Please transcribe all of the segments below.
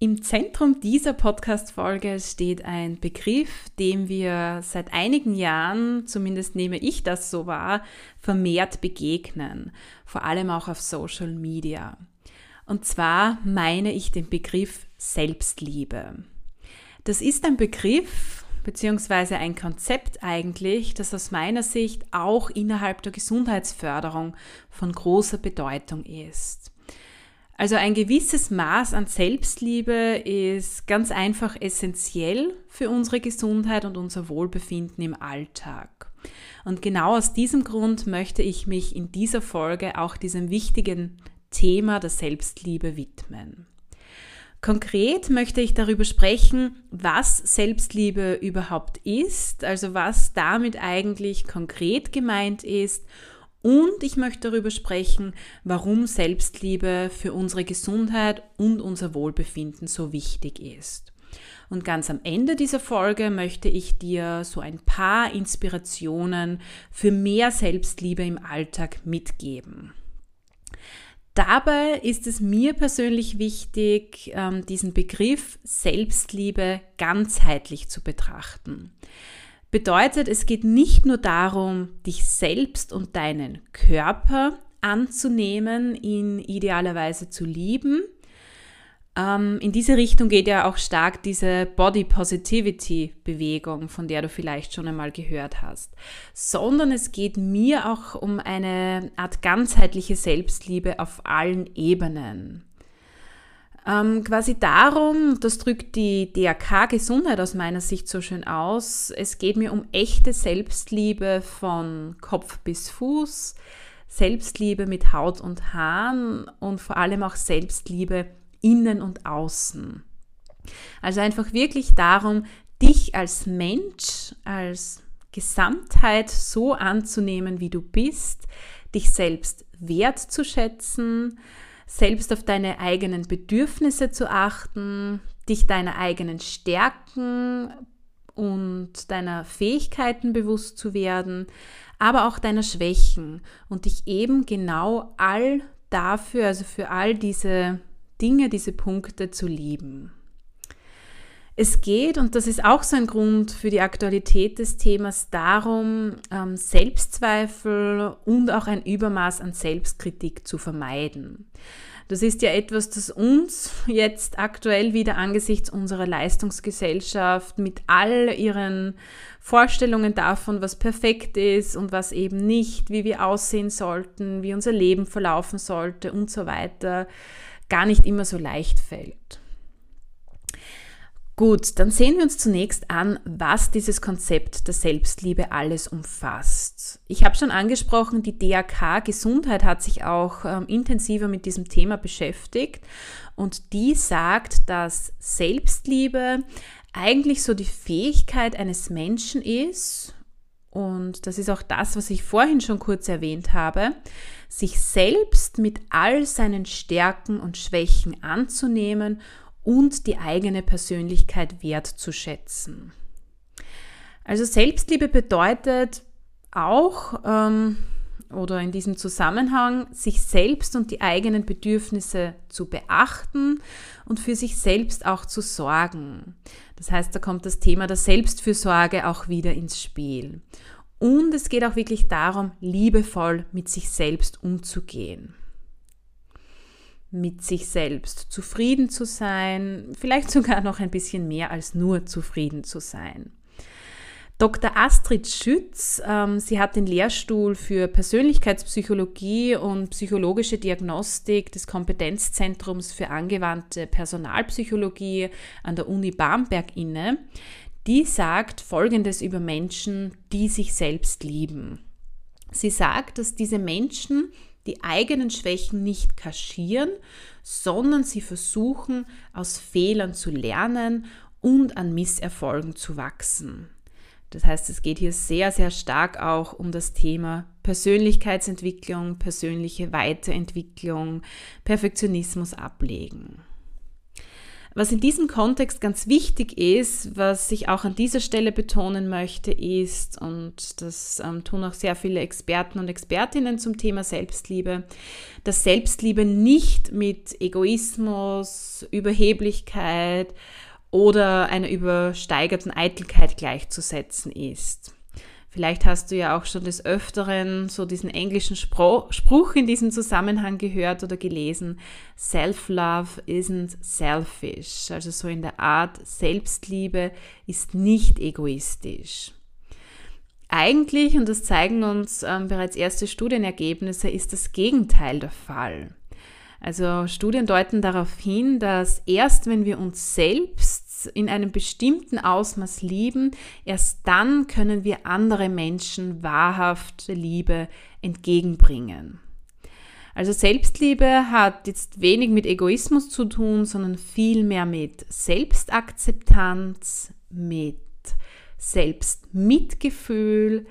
Im Zentrum dieser Podcast-Folge steht ein Begriff, dem wir seit einigen Jahren, zumindest nehme ich das so wahr, vermehrt begegnen, vor allem auch auf Social Media. Und zwar meine ich den Begriff Selbstliebe. Das ist ein Begriff beziehungsweise ein Konzept eigentlich, das aus meiner Sicht auch innerhalb der Gesundheitsförderung von großer Bedeutung ist. Also ein gewisses Maß an Selbstliebe ist ganz einfach essentiell für unsere Gesundheit und unser Wohlbefinden im Alltag. Und genau aus diesem Grund möchte ich mich in dieser Folge auch diesem wichtigen Thema der Selbstliebe widmen. Konkret möchte ich darüber sprechen, was Selbstliebe überhaupt ist, also was damit eigentlich konkret gemeint ist und ich möchte darüber sprechen, warum Selbstliebe für unsere Gesundheit und unser Wohlbefinden so wichtig ist. Und ganz am Ende dieser Folge möchte ich dir so ein paar Inspirationen für mehr Selbstliebe im Alltag mitgeben. Dabei ist es mir persönlich wichtig, ähm, diesen Begriff Selbstliebe ganzheitlich zu betrachten. Bedeutet, es geht nicht nur darum, dich selbst und deinen Körper anzunehmen, ihn idealerweise zu lieben. Ähm, in diese Richtung geht ja auch stark diese Body Positivity Bewegung, von der du vielleicht schon einmal gehört hast, sondern es geht mir auch um eine Art ganzheitliche Selbstliebe auf allen Ebenen. Ähm, quasi darum, das drückt die DRK Gesundheit aus meiner Sicht so schön aus, es geht mir um echte Selbstliebe von Kopf bis Fuß, Selbstliebe mit Haut und Haaren und vor allem auch Selbstliebe innen und außen. Also einfach wirklich darum, dich als Mensch, als Gesamtheit so anzunehmen, wie du bist, dich selbst wertzuschätzen, selbst auf deine eigenen Bedürfnisse zu achten, dich deiner eigenen Stärken und deiner Fähigkeiten bewusst zu werden, aber auch deiner Schwächen und dich eben genau all dafür, also für all diese Dinge, diese Punkte zu lieben. Es geht, und das ist auch so ein Grund für die Aktualität des Themas, darum, ähm, Selbstzweifel und auch ein Übermaß an Selbstkritik zu vermeiden. Das ist ja etwas, das uns jetzt aktuell wieder angesichts unserer Leistungsgesellschaft mit all ihren Vorstellungen davon, was perfekt ist und was eben nicht, wie wir aussehen sollten, wie unser Leben verlaufen sollte und so weiter, gar nicht immer so leicht fällt. Gut, dann sehen wir uns zunächst an, was dieses Konzept der Selbstliebe alles umfasst. Ich habe schon angesprochen, die DAK Gesundheit hat sich auch ähm, intensiver mit diesem Thema beschäftigt und die sagt, dass Selbstliebe eigentlich so die Fähigkeit eines Menschen ist, und das ist auch das, was ich vorhin schon kurz erwähnt habe, sich selbst mit all seinen Stärken und Schwächen anzunehmen und die eigene Persönlichkeit wertzuschätzen. Also Selbstliebe bedeutet auch, ähm, oder in diesem Zusammenhang, sich selbst und die eigenen Bedürfnisse zu beachten und für sich selbst auch zu sorgen. Das heißt, da kommt das Thema der Selbstfürsorge auch wieder ins Spiel. Und es geht auch wirklich darum, liebevoll mit sich selbst umzugehen mit sich selbst zufrieden zu sein, vielleicht sogar noch ein bisschen mehr als nur zufrieden zu sein. Dr. Astrid Schütz, ähm, sie hat den Lehrstuhl für Persönlichkeitspsychologie und psychologische Diagnostik des Kompetenzzentrums für angewandte Personalpsychologie an der Uni Bamberg inne. Die sagt Folgendes über Menschen, die sich selbst lieben. Sie sagt, dass diese Menschen die eigenen Schwächen nicht kaschieren, sondern sie versuchen, aus Fehlern zu lernen und an Misserfolgen zu wachsen. Das heißt, es geht hier sehr, sehr stark auch um das Thema Persönlichkeitsentwicklung, persönliche Weiterentwicklung, Perfektionismus ablegen. Was in diesem Kontext ganz wichtig ist, was ich auch an dieser Stelle betonen möchte, ist, und das ähm, tun auch sehr viele Experten und Expertinnen zum Thema Selbstliebe, dass Selbstliebe nicht mit Egoismus, Überheblichkeit oder einer übersteigerten Eitelkeit gleichzusetzen ist. Vielleicht hast du ja auch schon des Öfteren so diesen englischen Spruch in diesem Zusammenhang gehört oder gelesen. Self-love isn't selfish. Also so in der Art, Selbstliebe ist nicht egoistisch. Eigentlich, und das zeigen uns ähm, bereits erste Studienergebnisse, ist das Gegenteil der Fall. Also Studien deuten darauf hin, dass erst wenn wir uns selbst in einem bestimmten Ausmaß lieben, erst dann können wir andere Menschen wahrhaft Liebe entgegenbringen. Also Selbstliebe hat jetzt wenig mit Egoismus zu tun, sondern vielmehr mit Selbstakzeptanz, mit Selbstmitgefühl,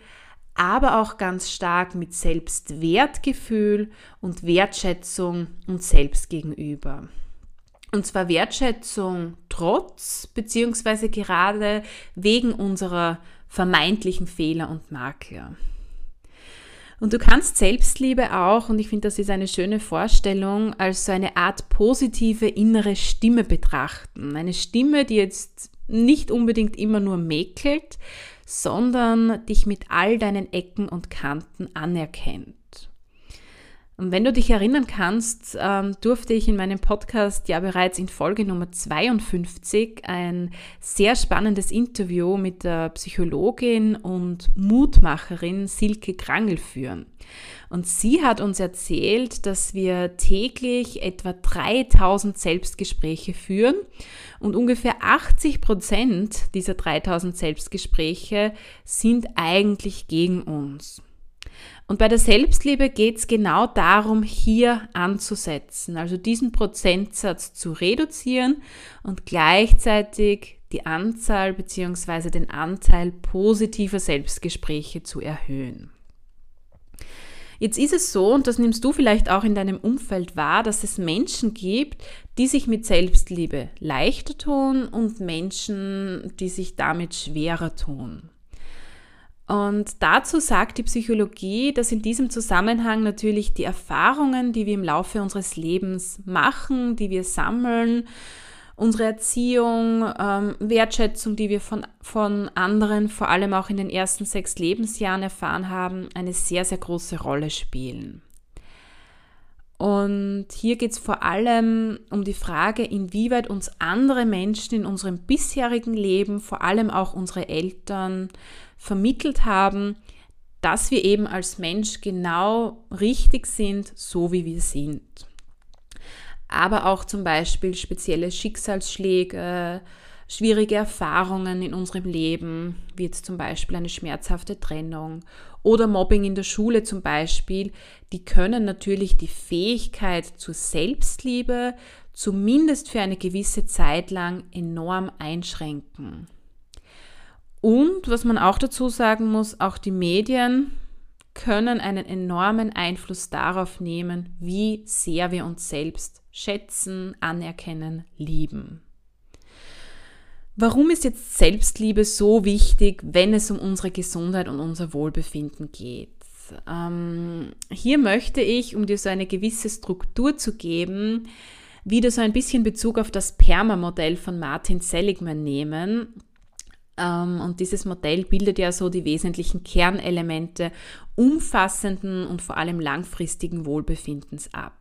aber auch ganz stark mit Selbstwertgefühl und Wertschätzung uns selbst gegenüber. Und zwar Wertschätzung trotz beziehungsweise gerade wegen unserer vermeintlichen Fehler und Makel. Und du kannst Selbstliebe auch, und ich finde, das ist eine schöne Vorstellung, als so eine Art positive innere Stimme betrachten. Eine Stimme, die jetzt nicht unbedingt immer nur mäkelt, sondern dich mit all deinen Ecken und Kanten anerkennt. Und wenn du dich erinnern kannst, ähm, durfte ich in meinem Podcast ja bereits in Folge Nummer 52 ein sehr spannendes Interview mit der Psychologin und Mutmacherin Silke Krangel führen. Und sie hat uns erzählt, dass wir täglich etwa 3000 Selbstgespräche führen und ungefähr 80 Prozent dieser 3000 Selbstgespräche sind eigentlich gegen uns. Und bei der Selbstliebe geht es genau darum, hier anzusetzen, also diesen Prozentsatz zu reduzieren und gleichzeitig die Anzahl bzw. den Anteil positiver Selbstgespräche zu erhöhen. Jetzt ist es so, und das nimmst du vielleicht auch in deinem Umfeld wahr, dass es Menschen gibt, die sich mit Selbstliebe leichter tun und Menschen, die sich damit schwerer tun. Und dazu sagt die Psychologie, dass in diesem Zusammenhang natürlich die Erfahrungen, die wir im Laufe unseres Lebens machen, die wir sammeln, unsere Erziehung, ähm, Wertschätzung, die wir von, von anderen, vor allem auch in den ersten sechs Lebensjahren erfahren haben, eine sehr, sehr große Rolle spielen. Und hier geht es vor allem um die Frage, inwieweit uns andere Menschen in unserem bisherigen Leben, vor allem auch unsere Eltern, vermittelt haben, dass wir eben als Mensch genau richtig sind, so wie wir sind. Aber auch zum Beispiel spezielle Schicksalsschläge, schwierige Erfahrungen in unserem Leben, wie jetzt zum Beispiel eine schmerzhafte Trennung oder Mobbing in der Schule zum Beispiel, die können natürlich die Fähigkeit zur Selbstliebe zumindest für eine gewisse Zeit lang enorm einschränken. Und was man auch dazu sagen muss, auch die Medien können einen enormen Einfluss darauf nehmen, wie sehr wir uns selbst schätzen, anerkennen, lieben. Warum ist jetzt Selbstliebe so wichtig, wenn es um unsere Gesundheit und unser Wohlbefinden geht? Ähm, hier möchte ich, um dir so eine gewisse Struktur zu geben, wieder so ein bisschen Bezug auf das PERMA-Modell von Martin Seligman nehmen. Ähm, und dieses Modell bildet ja so die wesentlichen Kernelemente umfassenden und vor allem langfristigen Wohlbefindens ab.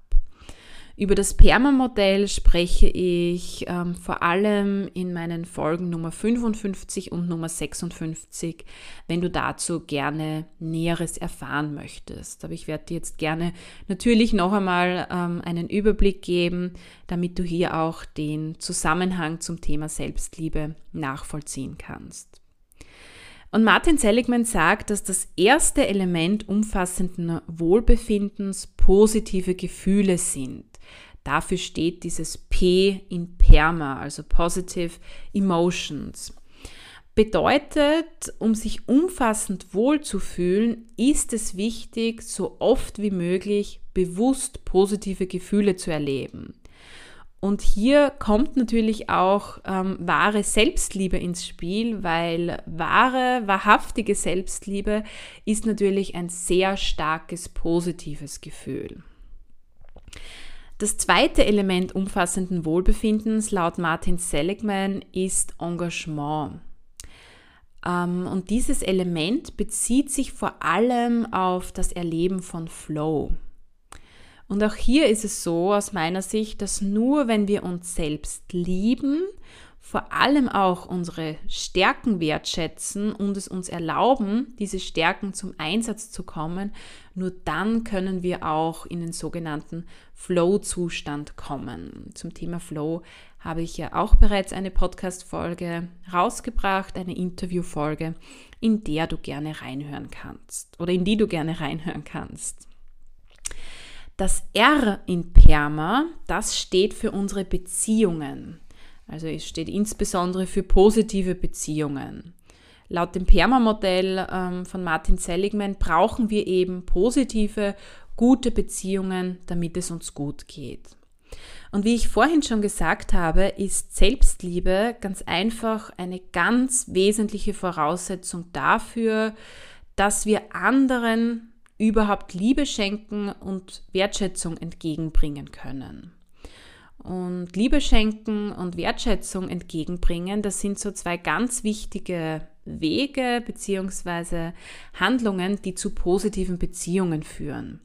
Über das Perma-Modell spreche ich ähm, vor allem in meinen Folgen Nummer 55 und Nummer 56, wenn du dazu gerne Näheres erfahren möchtest. Aber ich werde dir jetzt gerne natürlich noch einmal ähm, einen Überblick geben, damit du hier auch den Zusammenhang zum Thema Selbstliebe nachvollziehen kannst. Und Martin Seligman sagt, dass das erste Element umfassenden Wohlbefindens positive Gefühle sind. Dafür steht dieses P in PERMA, also Positive Emotions. Bedeutet, um sich umfassend wohlzufühlen, ist es wichtig, so oft wie möglich bewusst positive Gefühle zu erleben. Und hier kommt natürlich auch ähm, wahre Selbstliebe ins Spiel, weil wahre, wahrhaftige Selbstliebe ist natürlich ein sehr starkes positives Gefühl. Das zweite Element umfassenden Wohlbefindens laut Martin Seligman ist Engagement. Ähm, und dieses Element bezieht sich vor allem auf das Erleben von Flow. Und auch hier ist es so aus meiner Sicht, dass nur wenn wir uns selbst lieben vor allem auch unsere Stärken wertschätzen und es uns erlauben, diese Stärken zum Einsatz zu kommen, nur dann können wir auch in den sogenannten Flow-Zustand kommen. Zum Thema Flow habe ich ja auch bereits eine Podcast-Folge rausgebracht, eine Interview-Folge, in der du gerne reinhören kannst oder in die du gerne reinhören kannst. Das R in Perma, das steht für unsere Beziehungen. Also es steht insbesondere für positive Beziehungen. Laut dem Perma-Modell ähm, von Martin Seligman brauchen wir eben positive, gute Beziehungen, damit es uns gut geht. Und wie ich vorhin schon gesagt habe, ist Selbstliebe ganz einfach eine ganz wesentliche Voraussetzung dafür, dass wir anderen überhaupt Liebe schenken und Wertschätzung entgegenbringen können. Und Liebe schenken und Wertschätzung entgegenbringen, das sind so zwei ganz wichtige Wege bzw. Handlungen, die zu positiven Beziehungen führen.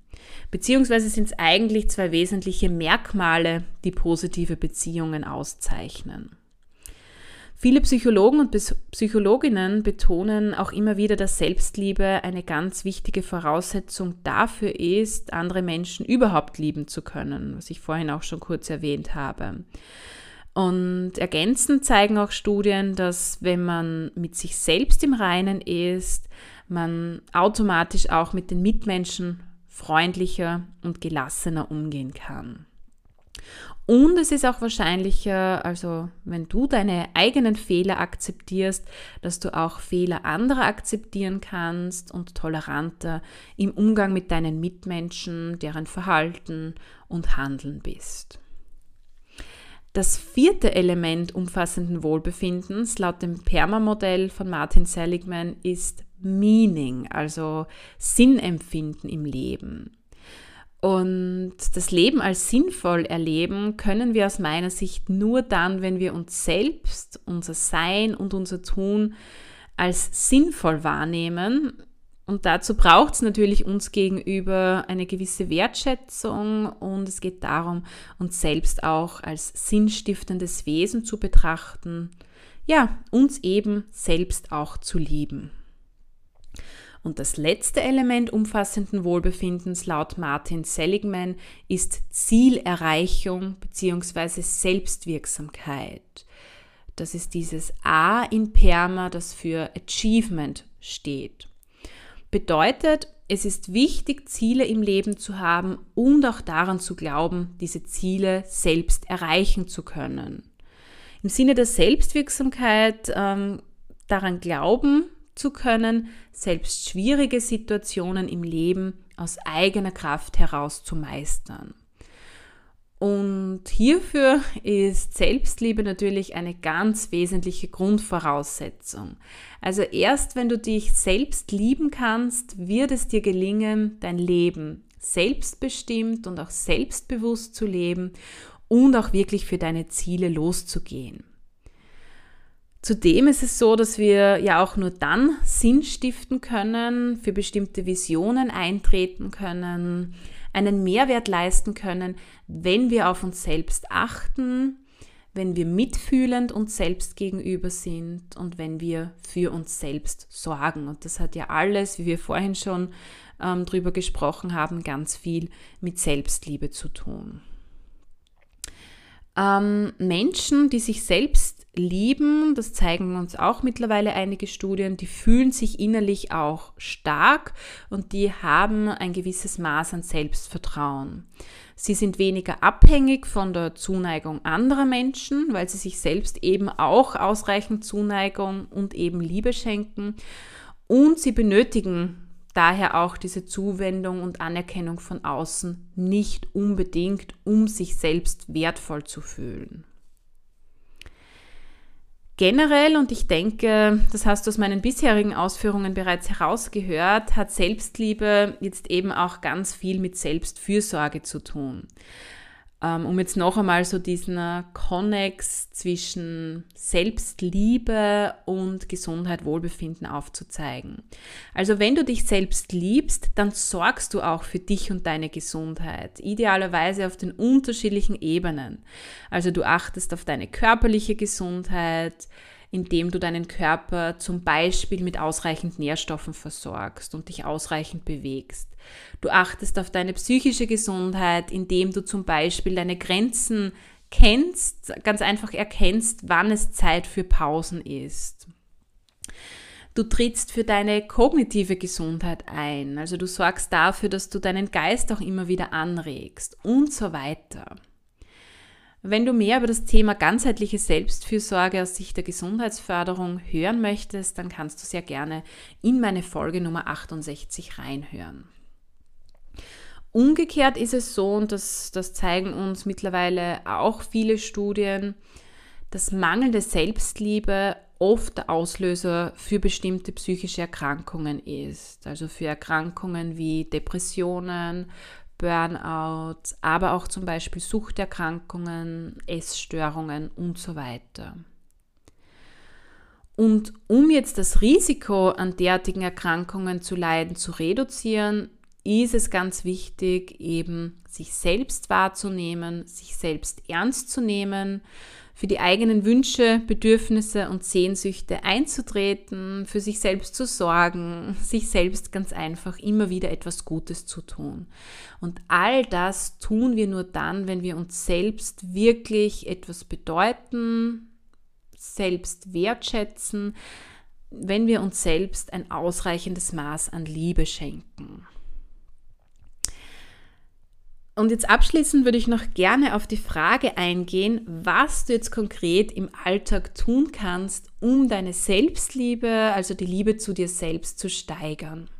Beziehungsweise sind es eigentlich zwei wesentliche Merkmale, die positive Beziehungen auszeichnen. Viele Psychologen und Psychologinnen betonen auch immer wieder, dass Selbstliebe eine ganz wichtige Voraussetzung dafür ist, andere Menschen überhaupt lieben zu können, was ich vorhin auch schon kurz erwähnt habe. Und ergänzend zeigen auch Studien, dass wenn man mit sich selbst im Reinen ist, man automatisch auch mit den Mitmenschen freundlicher und gelassener umgehen kann. Und es ist auch wahrscheinlicher, also wenn du deine eigenen Fehler akzeptierst, dass du auch Fehler anderer akzeptieren kannst und toleranter im Umgang mit deinen Mitmenschen, deren Verhalten und Handeln bist. Das vierte Element umfassenden Wohlbefindens laut dem PERMA-Modell von Martin Seligman ist Meaning, also Sinnempfinden im Leben. Und das Leben als sinnvoll erleben können wir aus meiner Sicht nur dann, wenn wir uns selbst, unser Sein und unser Tun als sinnvoll wahrnehmen. Und dazu braucht es natürlich uns gegenüber eine gewisse Wertschätzung und es geht darum, uns selbst auch als sinnstiftendes Wesen zu betrachten, ja, uns eben selbst auch zu lieben. Und das letzte Element umfassenden Wohlbefindens laut Martin Seligman ist Zielerreichung bzw. Selbstwirksamkeit. Das ist dieses A in Perma, das für Achievement steht. Bedeutet, es ist wichtig, Ziele im Leben zu haben und auch daran zu glauben, diese Ziele selbst erreichen zu können. Im Sinne der Selbstwirksamkeit ähm, daran glauben, zu können, selbst schwierige Situationen im Leben aus eigener Kraft heraus zu meistern. Und hierfür ist Selbstliebe natürlich eine ganz wesentliche Grundvoraussetzung. Also erst wenn du dich selbst lieben kannst, wird es dir gelingen, dein Leben selbstbestimmt und auch selbstbewusst zu leben und auch wirklich für deine Ziele loszugehen. Zudem ist es so, dass wir ja auch nur dann Sinn stiften können, für bestimmte Visionen eintreten können, einen Mehrwert leisten können, wenn wir auf uns selbst achten, wenn wir mitfühlend uns selbst gegenüber sind und wenn wir für uns selbst sorgen. Und das hat ja alles, wie wir vorhin schon ähm, drüber gesprochen haben, ganz viel mit Selbstliebe zu tun. Ähm, Menschen, die sich selbst lieben, das zeigen uns auch mittlerweile einige Studien, die fühlen sich innerlich auch stark und die haben ein gewisses Maß an Selbstvertrauen. Sie sind weniger abhängig von der Zuneigung anderer Menschen, weil sie sich selbst eben auch ausreichend Zuneigung und eben Liebe schenken. Und sie benötigen daher auch diese Zuwendung und Anerkennung von außen nicht unbedingt, um sich selbst wertvoll zu fühlen. Generell, und ich denke, das hast du aus meinen bisherigen Ausführungen bereits herausgehört, hat Selbstliebe jetzt eben auch ganz viel mit Selbstfürsorge zu tun. Ähm, um jetzt noch einmal so diesen Konnex zwischen Selbstliebe und Gesundheit, Wohlbefinden aufzuzeigen. Also wenn du dich selbst liebst, dann sorgst du auch für dich und deine Gesundheit, idealerweise auf den unterschiedlichen Ebenen. Also du achtest auf deine körperliche Gesundheit, indem du deinen Körper zum Beispiel mit ausreichend Nährstoffen versorgst und dich ausreichend bewegst. Du achtest auf deine psychische Gesundheit, indem du zum Beispiel deine Grenzen kennst, ganz einfach erkennst, wann es Zeit für Pausen ist. Du trittst für deine kognitive Gesundheit ein, also du sorgst dafür, dass du deinen Geist auch immer wieder anregst und so weiter. Wenn du mehr über das Thema ganzheitliche Selbstfürsorge aus Sicht der Gesundheitsförderung hören möchtest, dann kannst du sehr gerne in meine Folge Nummer 68 reinhören. Umgekehrt ist es so, und das, das zeigen uns mittlerweile auch viele Studien, dass mangelnde Selbstliebe oft der Auslöser für bestimmte psychische Erkrankungen ist. Also für Erkrankungen wie Depressionen, Burnout, aber auch zum Beispiel Suchterkrankungen, Essstörungen und so weiter. Und um jetzt das Risiko an derartigen Erkrankungen zu leiden zu reduzieren, ist es ganz wichtig, eben sich selbst wahrzunehmen, sich selbst ernst zu nehmen für die eigenen Wünsche, Bedürfnisse und Sehnsüchte einzutreten, für sich selbst zu sorgen, sich selbst ganz einfach immer wieder etwas Gutes zu tun. Und all das tun wir nur dann, wenn wir uns selbst wirklich etwas bedeuten, selbst wertschätzen, wenn wir uns selbst ein ausreichendes Maß an Liebe schenken. Und jetzt abschließend würde ich noch gerne auf die Frage eingehen, was du jetzt konkret im Alltag tun kannst, um deine Selbstliebe, also die Liebe zu dir selbst zu steigern.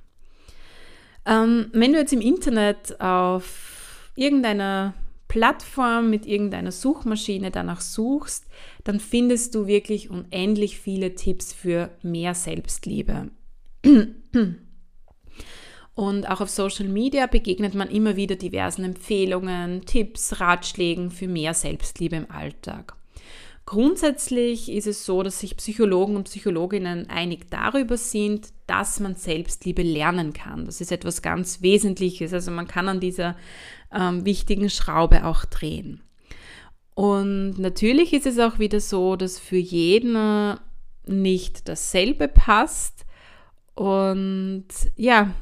Ähm, wenn du jetzt im Internet auf irgendeiner Plattform mit irgendeiner Suchmaschine danach suchst, dann findest du wirklich unendlich viele Tipps für mehr Selbstliebe. Und auch auf Social Media begegnet man immer wieder diversen Empfehlungen, Tipps, Ratschlägen für mehr Selbstliebe im Alltag. Grundsätzlich ist es so, dass sich Psychologen und Psychologinnen einig darüber sind, dass man Selbstliebe lernen kann. Das ist etwas ganz Wesentliches. Also man kann an dieser ähm, wichtigen Schraube auch drehen. Und natürlich ist es auch wieder so, dass für jeden nicht dasselbe passt. Und ja,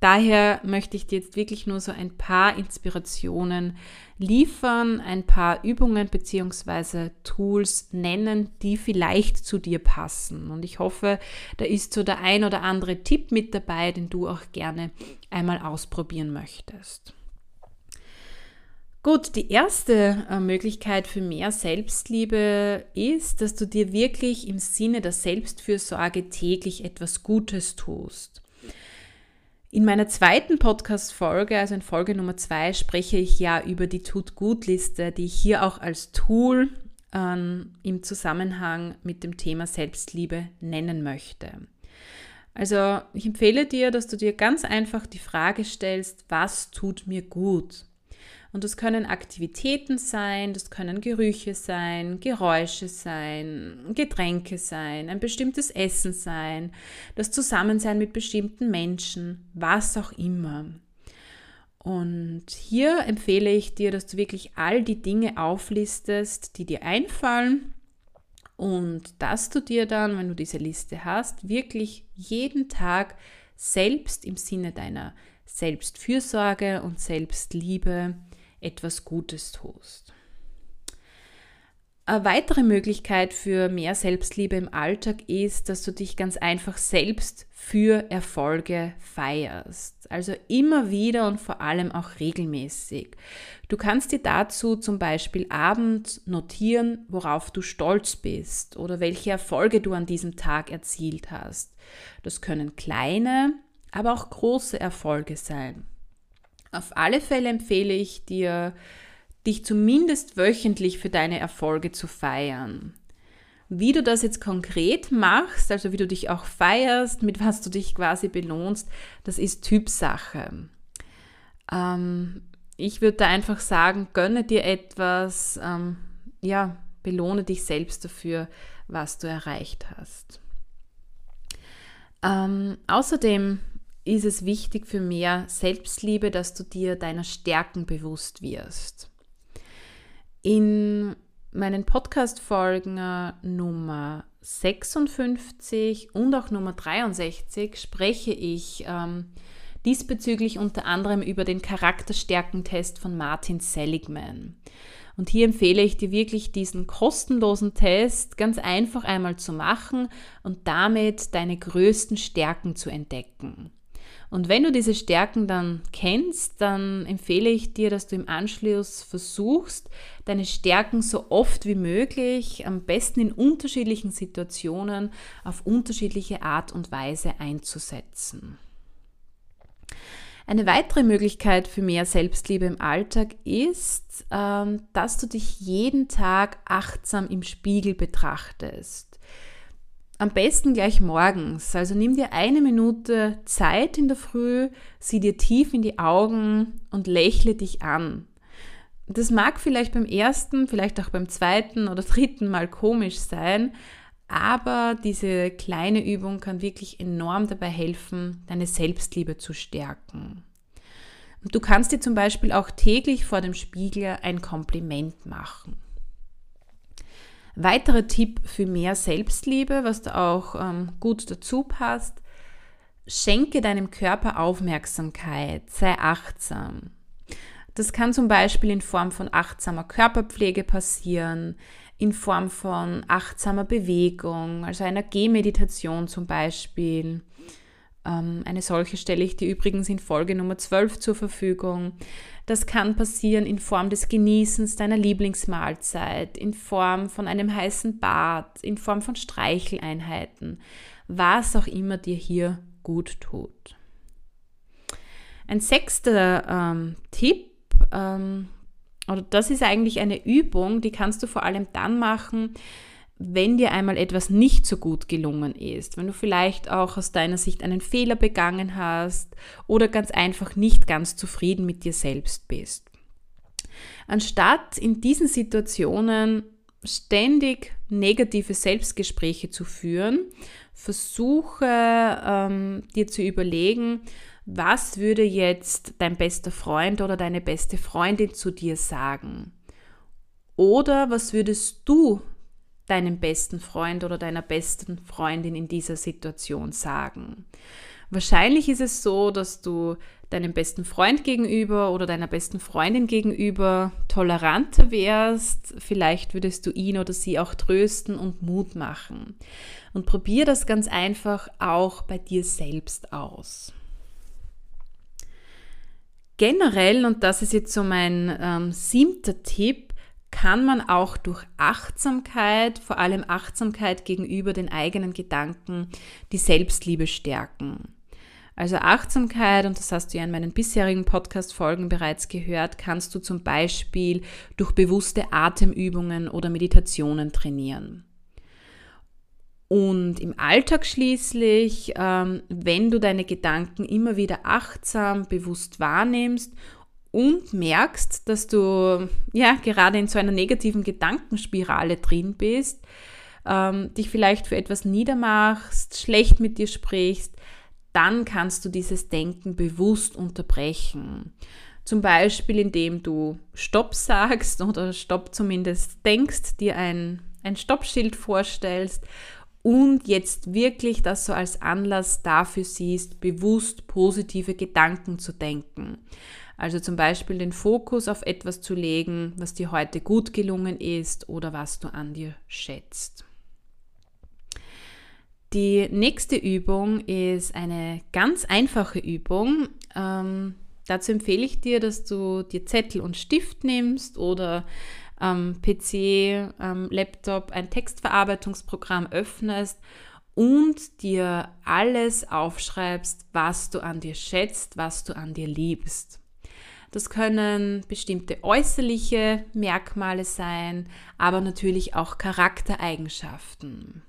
Daher möchte ich dir jetzt wirklich nur so ein paar Inspirationen liefern, ein paar Übungen bzw. Tools nennen, die vielleicht zu dir passen. Und ich hoffe, da ist so der ein oder andere Tipp mit dabei, den du auch gerne einmal ausprobieren möchtest. Gut, die erste äh, Möglichkeit für mehr Selbstliebe ist, dass du dir wirklich im Sinne der Selbstfürsorge täglich etwas Gutes tust. In meiner zweiten Podcast-Folge, also in Folge Nummer zwei, spreche ich ja über die Tut-Gut-Liste, die ich hier auch als Tool ähm, im Zusammenhang mit dem Thema Selbstliebe nennen möchte. Also ich empfehle dir, dass du dir ganz einfach die Frage stellst, was tut mir gut? Und das können Aktivitäten sein, das können Gerüche sein, Geräusche sein, Getränke sein, ein bestimmtes Essen sein, das Zusammensein mit bestimmten Menschen, was auch immer. Und hier empfehle ich dir, dass du wirklich all die Dinge auflistest, die dir einfallen und dass du dir dann, wenn du diese Liste hast, wirklich jeden Tag selbst im Sinne deiner Selbstfürsorge und Selbstliebe etwas Gutes tust. Eine weitere Möglichkeit für mehr Selbstliebe im Alltag ist, dass du dich ganz einfach selbst für Erfolge feierst. Also immer wieder und vor allem auch regelmäßig. Du kannst dir dazu zum Beispiel abends notieren, worauf du stolz bist oder welche Erfolge du an diesem Tag erzielt hast. Das können kleine, aber auch große Erfolge sein. Auf alle Fälle empfehle ich dir, dich zumindest wöchentlich für deine Erfolge zu feiern. Wie du das jetzt konkret machst, also wie du dich auch feierst, mit was du dich quasi belohnst, das ist Typsache. Ähm, ich würde da einfach sagen, gönne dir etwas, ähm, ja, belohne dich selbst dafür, was du erreicht hast. Ähm, außerdem ist es wichtig für mehr Selbstliebe, dass du dir deiner Stärken bewusst wirst. In meinen Podcast-Folgen äh, Nummer 56 und auch Nummer 63 spreche ich ähm, diesbezüglich unter anderem über den Charakterstärkentest von Martin Seligman. Und hier empfehle ich dir wirklich diesen kostenlosen Test ganz einfach einmal zu machen und damit deine größten Stärken zu entdecken. Und wenn du diese Stärken dann kennst, dann empfehle ich dir, dass du im Anschluss versuchst, deine Stärken so oft wie möglich, am besten in unterschiedlichen Situationen, auf unterschiedliche Art und Weise einzusetzen. Eine weitere Möglichkeit für mehr Selbstliebe im Alltag ist, ähm, dass du dich jeden Tag achtsam im Spiegel betrachtest. Am besten gleich morgens. Also nimm dir eine Minute Zeit in der Früh, sieh dir tief in die Augen und lächle dich an. Das mag vielleicht beim ersten, vielleicht auch beim zweiten oder dritten Mal komisch sein, aber diese kleine Übung kann wirklich enorm dabei helfen, deine Selbstliebe zu stärken. Du kannst dir zum Beispiel auch täglich vor dem Spiegel ein Kompliment machen. Weiterer Tipp für mehr Selbstliebe, was da auch ähm, gut dazu passt, schenke deinem Körper Aufmerksamkeit, sei achtsam. Das kann zum Beispiel in Form von achtsamer Körperpflege passieren, in Form von achtsamer Bewegung, also einer Gehmeditation zum Beispiel, eine solche stelle ich dir übrigens in Folge Nummer 12 zur Verfügung. Das kann passieren in Form des Genießens deiner Lieblingsmahlzeit, in Form von einem heißen Bad, in Form von Streicheleinheiten, was auch immer dir hier gut tut. Ein sechster ähm, Tipp, ähm, oder das ist eigentlich eine Übung, die kannst du vor allem dann machen, wenn dir einmal etwas nicht so gut gelungen ist, wenn du vielleicht auch aus deiner Sicht einen Fehler begangen hast oder ganz einfach nicht ganz zufrieden mit dir selbst bist. Anstatt in diesen Situationen ständig negative Selbstgespräche zu führen, versuche ähm, dir zu überlegen, was würde jetzt dein bester Freund oder deine beste Freundin zu dir sagen? Oder was würdest du deinem besten Freund oder deiner besten Freundin in dieser Situation sagen. Wahrscheinlich ist es so, dass du deinem besten Freund gegenüber oder deiner besten Freundin gegenüber toleranter wärst. Vielleicht würdest du ihn oder sie auch trösten und Mut machen. Und probier das ganz einfach auch bei dir selbst aus. Generell, und das ist jetzt so mein ähm, siebter Tipp, kann man auch durch Achtsamkeit, vor allem Achtsamkeit gegenüber den eigenen Gedanken, die Selbstliebe stärken. Also Achtsamkeit, und das hast du ja in meinen bisherigen Podcast-Folgen bereits gehört, kannst du zum Beispiel durch bewusste Atemübungen oder Meditationen trainieren. Und im Alltag schließlich, ähm, wenn du deine Gedanken immer wieder achtsam, bewusst wahrnimmst und merkst, dass du ja gerade in so einer negativen Gedankenspirale drin bist, ähm, dich vielleicht für etwas niedermachst, schlecht mit dir sprichst, dann kannst du dieses Denken bewusst unterbrechen. Zum Beispiel, indem du Stopp sagst oder Stopp zumindest denkst, dir ein, ein Stoppschild vorstellst und jetzt wirklich das so als Anlass dafür siehst, bewusst positive Gedanken zu denken. Also zum Beispiel den Fokus auf etwas zu legen, was dir heute gut gelungen ist oder was du an dir schätzt. Die nächste Übung ist eine ganz einfache Übung. Ähm, dazu empfehle ich dir, dass du dir Zettel und Stift nimmst oder am PC, am Laptop ein Textverarbeitungsprogramm öffnest und dir alles aufschreibst, was du an dir schätzt, was du an dir liebst. Das können bestimmte äußerliche Merkmale sein, aber natürlich auch Charaktereigenschaften.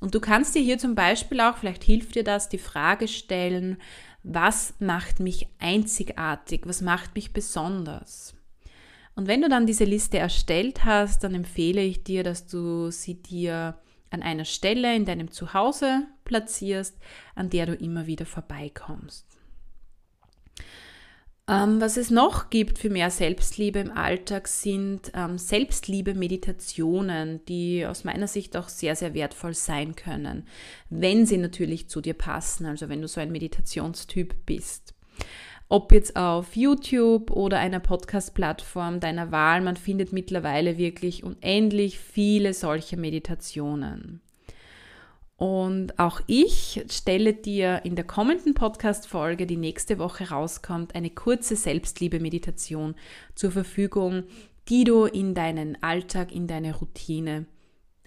Und du kannst dir hier zum Beispiel auch, vielleicht hilft dir das, die Frage stellen, was macht mich einzigartig, was macht mich besonders? Und wenn du dann diese Liste erstellt hast, dann empfehle ich dir, dass du sie dir an einer Stelle in deinem Zuhause platzierst, an der du immer wieder vorbeikommst. Ähm, was es noch gibt für mehr Selbstliebe im Alltag sind ähm, Selbstliebe-Meditationen, die aus meiner Sicht auch sehr, sehr wertvoll sein können, wenn sie natürlich zu dir passen, also wenn du so ein Meditationstyp bist. Ob jetzt auf YouTube oder einer Podcast-Plattform deiner Wahl, man findet mittlerweile wirklich unendlich viele solche Meditationen. Und auch ich stelle dir in der kommenden Podcast-Folge, die nächste Woche rauskommt, eine kurze Selbstliebe-Meditation zur Verfügung, die du in deinen Alltag, in deine Routine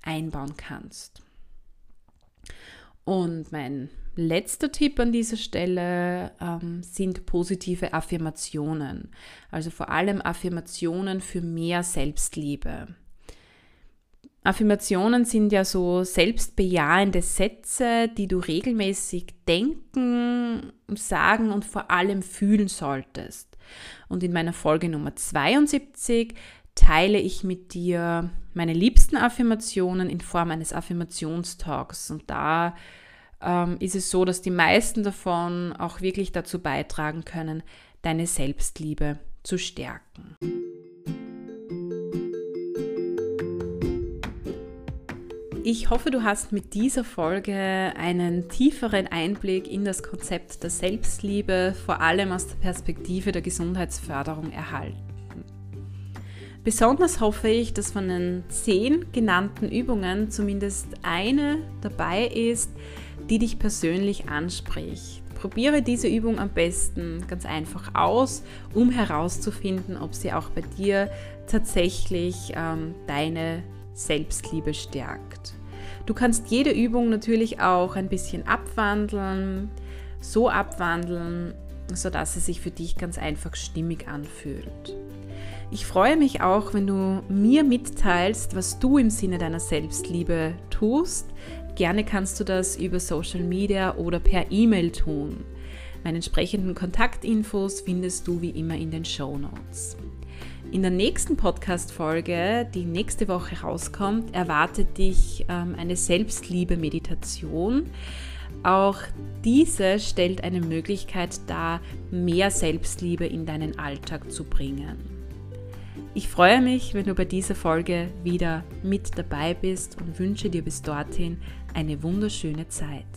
einbauen kannst. Und mein letzter Tipp an dieser Stelle ähm, sind positive Affirmationen. Also vor allem Affirmationen für mehr Selbstliebe. Affirmationen sind ja so selbstbejahende Sätze, die du regelmäßig denken, sagen und vor allem fühlen solltest. Und in meiner Folge Nummer 72 teile ich mit dir meine liebsten Affirmationen in Form eines Affirmationstalks. Und da ähm, ist es so, dass die meisten davon auch wirklich dazu beitragen können, deine Selbstliebe zu stärken. Ich hoffe, du hast mit dieser Folge einen tieferen Einblick in das Konzept der Selbstliebe, vor allem aus der Perspektive der Gesundheitsförderung erhalten. Besonders hoffe ich, dass von den zehn genannten Übungen zumindest eine dabei ist, die dich persönlich anspricht. Probiere diese Übung am besten ganz einfach aus, um herauszufinden, ob sie auch bei dir tatsächlich ähm, deine Selbstliebe stärkt. Du kannst jede Übung natürlich auch ein bisschen abwandeln, so abwandeln, sodass sie sich für dich ganz einfach stimmig anfühlt. Ich freue mich auch, wenn du mir mitteilst, was du im Sinne deiner Selbstliebe tust. Gerne kannst du das über Social Media oder per E-Mail tun. Meine entsprechenden Kontaktinfos findest du wie immer in den Show Notes. In der nächsten Podcast-Folge, die nächste Woche rauskommt, erwartet dich ähm, eine Selbstliebe-Meditation. Auch diese stellt eine Möglichkeit dar, mehr Selbstliebe in deinen Alltag zu bringen. Ich freue mich, wenn du bei dieser Folge wieder mit dabei bist und wünsche dir bis dorthin eine wunderschöne Zeit.